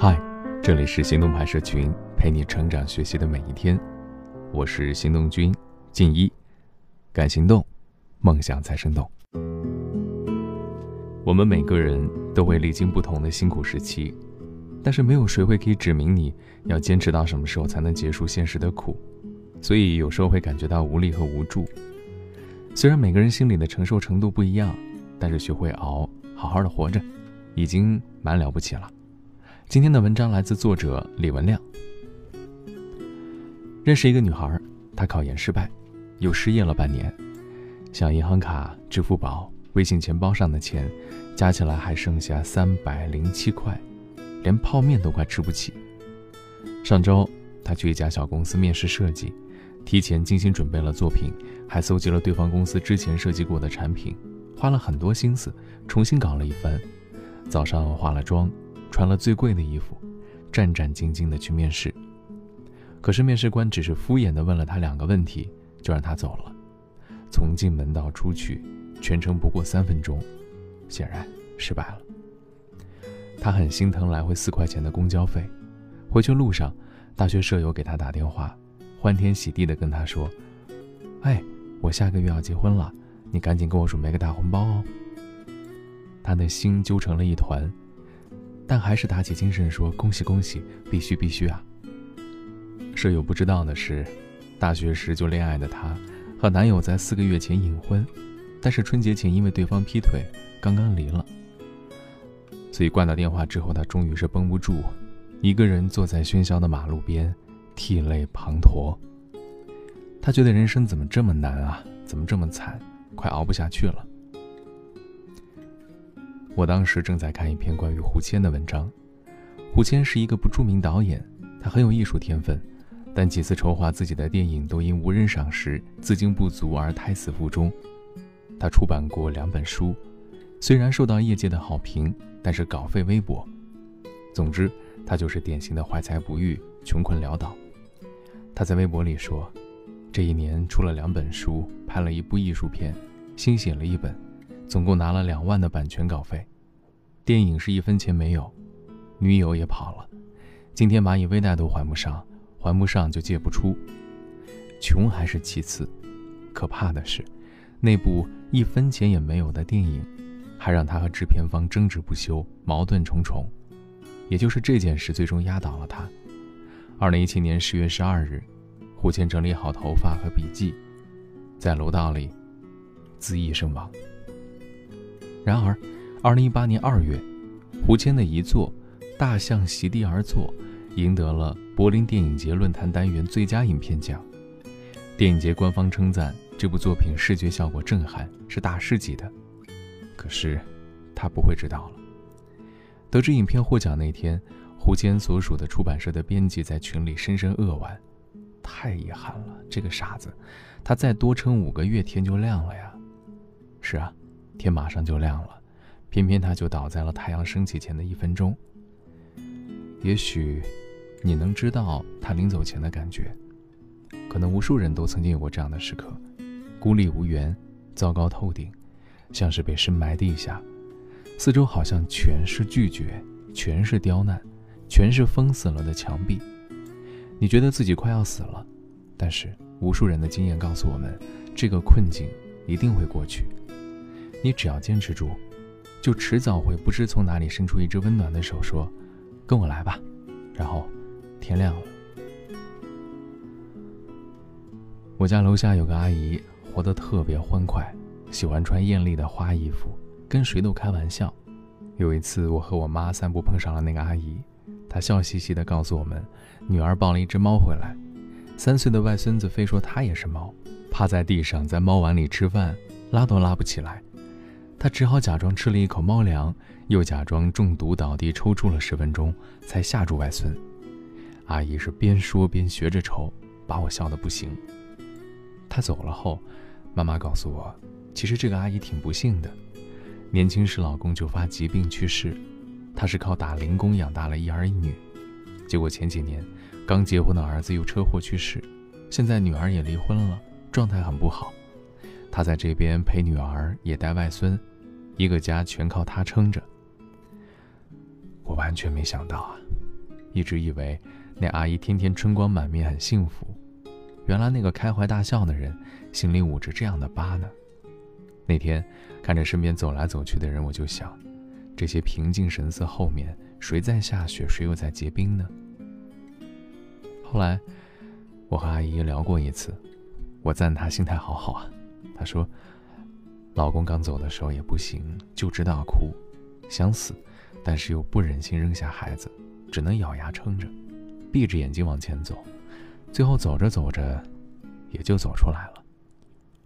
嗨，这里是行动派社群，陪你成长学习的每一天。我是行动君静一，敢行动，梦想才生动。我们每个人都会历经不同的辛苦时期，但是没有谁会可以指明你要坚持到什么时候才能结束现实的苦，所以有时候会感觉到无力和无助。虽然每个人心里的承受程度不一样，但是学会熬，好好的活着，已经蛮了不起了。今天的文章来自作者李文亮。认识一个女孩，她考研失败，又失业了半年，像银行卡、支付宝、微信钱包上的钱，加起来还剩下三百零七块，连泡面都快吃不起。上周，她去一家小公司面试设计，提前精心准备了作品，还搜集了对方公司之前设计过的产品，花了很多心思，重新搞了一番。早上化了妆。穿了最贵的衣服，战战兢兢地去面试。可是面试官只是敷衍地问了他两个问题，就让他走了。从进门到出去，全程不过三分钟，显然失败了。他很心疼来回四块钱的公交费。回去路上，大学舍友给他打电话，欢天喜地地跟他说：“哎，我下个月要结婚了，你赶紧给我准备个大红包哦。”他的心揪成了一团。但还是打起精神说：“恭喜恭喜，必须必须啊！”舍友不知道的是，大学时就恋爱的她，和男友在四个月前隐婚，但是春节前因为对方劈腿，刚刚离了。所以挂掉电话之后，她终于是绷不住，一个人坐在喧嚣的马路边，涕泪滂沱。她觉得人生怎么这么难啊？怎么这么惨？快熬不下去了。我当时正在看一篇关于胡谦的文章。胡谦是一个不著名导演，他很有艺术天分，但几次筹划自己的电影都因无人赏识、资金不足而胎死腹中。他出版过两本书，虽然受到业界的好评，但是稿费微薄。总之，他就是典型的怀才不遇、穷困潦倒。他在微博里说：“这一年出了两本书，拍了一部艺术片，新写了一本。”总共拿了两万的版权稿费，电影是一分钱没有，女友也跑了，今天蚂蚁微贷都还不上，还不上就借不出，穷还是其次，可怕的是，那部一分钱也没有的电影，还让他和制片方争执不休，矛盾重重，也就是这件事最终压倒了他。二零一七年十月十二日，胡倩整理好头发和笔记，在楼道里自缢身亡。然而，二零一八年二月，胡谦的一作《大象席地而坐》赢得了柏林电影节论坛单元最佳影片奖。电影节官方称赞这部作品视觉效果震撼，是大师级的。可是，他不会知道了。得知影片获奖那天，胡谦所属的出版社的编辑在群里深深扼腕：“太遗憾了，这个傻子，他再多撑五个月，天就亮了呀。”是啊。天马上就亮了，偏偏他就倒在了太阳升起前的一分钟。也许，你能知道他临走前的感觉。可能无数人都曾经有过这样的时刻：孤立无援，糟糕透顶，像是被深埋地下，四周好像全是拒绝，全是刁难，全是封死了的墙壁。你觉得自己快要死了，但是无数人的经验告诉我们，这个困境一定会过去。你只要坚持住，就迟早会不知从哪里伸出一只温暖的手，说：“跟我来吧。”然后，天亮了。我家楼下有个阿姨，活得特别欢快，喜欢穿艳丽的花衣服，跟谁都开玩笑。有一次，我和我妈散步碰上了那个阿姨，她笑嘻嘻地告诉我们，女儿抱了一只猫回来，三岁的外孙子非说他也是猫，趴在地上在猫碗里吃饭，拉都拉不起来。他只好假装吃了一口猫粮，又假装中毒倒地抽搐了十分钟，才吓住外孙。阿姨是边说边学着抽，把我笑得不行。她走了后，妈妈告诉我，其实这个阿姨挺不幸的，年轻时老公就发疾病去世，她是靠打零工养大了一儿一女。结果前几年，刚结婚的儿子又车祸去世，现在女儿也离婚了，状态很不好。她在这边陪女儿，也带外孙。一个家全靠他撑着，我完全没想到啊！一直以为那阿姨天天春光满面，很幸福。原来那个开怀大笑的人，心里捂着这样的疤呢。那天看着身边走来走去的人，我就想，这些平静神色后面，谁在下雪，谁又在结冰呢？后来，我和阿姨聊过一次，我赞她心态好好啊。她说，老公刚走的时候也不行，就知道哭，想死，但是又不忍心扔下孩子，只能咬牙撑着，闭着眼睛往前走。最后走着走着，也就走出来了。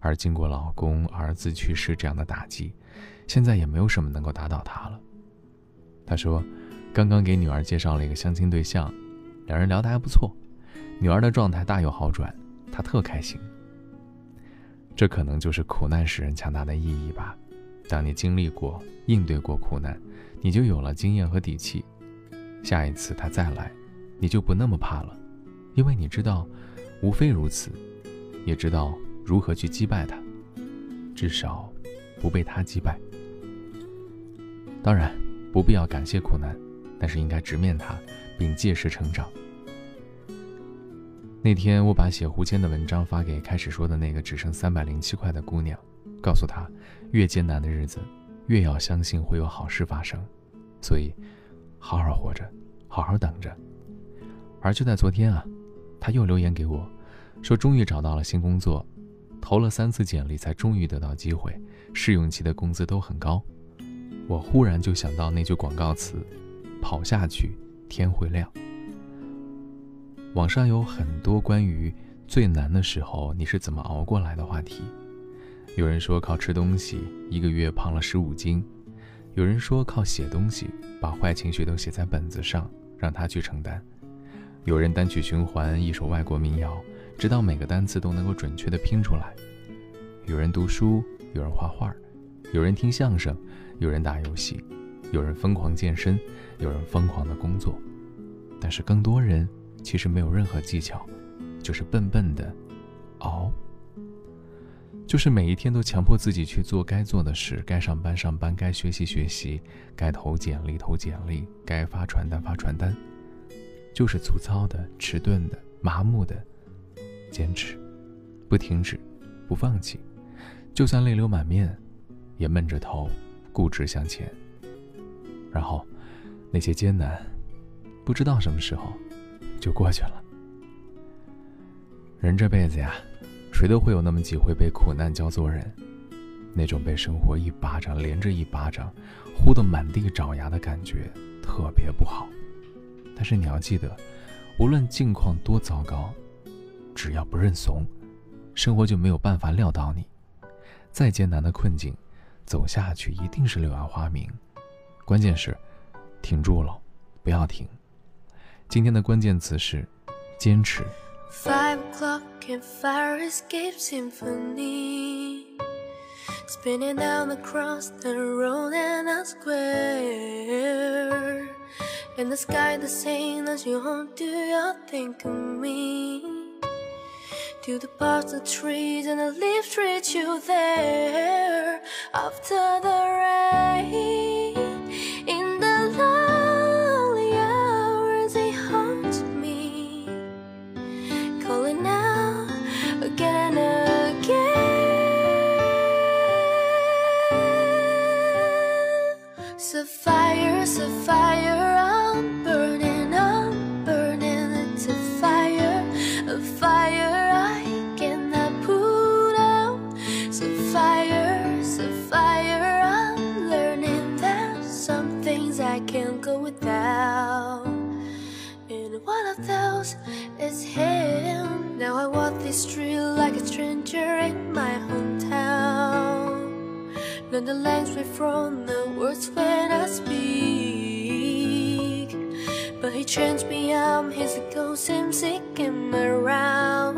而经过老公、儿子去世这样的打击，现在也没有什么能够打倒她了。她说，刚刚给女儿介绍了一个相亲对象，两人聊得还不错，女儿的状态大有好转，她特开心。这可能就是苦难使人强大的意义吧。当你经历过、应对过苦难，你就有了经验和底气，下一次他再来，你就不那么怕了。因为你知道，无非如此，也知道如何去击败他，至少不被他击败。当然，不必要感谢苦难，但是应该直面它，并届时成长。那天，我把写胡谦的文章发给开始说的那个只剩三百零七块的姑娘，告诉她，越艰难的日子，越要相信会有好事发生，所以，好好活着，好好等着。而就在昨天啊。他又留言给我，说终于找到了新工作，投了三次简历才终于得到机会，试用期的工资都很高。我忽然就想到那句广告词：“跑下去，天会亮。”网上有很多关于最难的时候你是怎么熬过来的话题，有人说靠吃东西一个月胖了十五斤，有人说靠写东西把坏情绪都写在本子上，让他去承担。有人单曲循环一首外国民谣，直到每个单词都能够准确的拼出来。有人读书，有人画画，有人听相声，有人打游戏，有人疯狂健身，有人疯狂的工作。但是更多人其实没有任何技巧，就是笨笨的熬，就是每一天都强迫自己去做该做的事，该上班上班，该学习学习，该投简历投简历，该发传单发传单。就是粗糙的、迟钝的、麻木的坚持，不停止，不放弃，就算泪流满面，也闷着头，固执向前。然后，那些艰难，不知道什么时候就过去了。人这辈子呀，谁都会有那么几回被苦难教做人，那种被生活一巴掌连着一巴掌，呼得满地找牙的感觉，特别不好。但是你要记得，无论境况多糟糕，只要不认怂，生活就没有办法撂倒你。再艰难的困境，走下去一定是柳暗花明。关键是挺住了，不要停。今天的关键词是坚持。In the sky, the same as you home, do you think of me? Do the parts, the trees, and the leaves treat you there after the rain? Even the length from the words when I speak. But he changed me, I'm his ghost, him seeking around.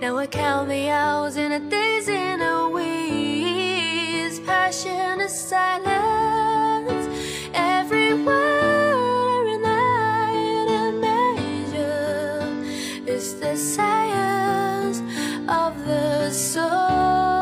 Now I count the hours and the days and the weeks. Passion is silence. Everywhere every night and measure Is the science of the soul.